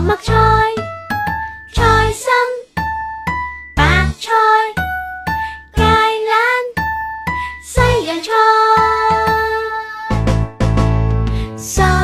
芥菜、菜心、白菜、芥兰、西洋菜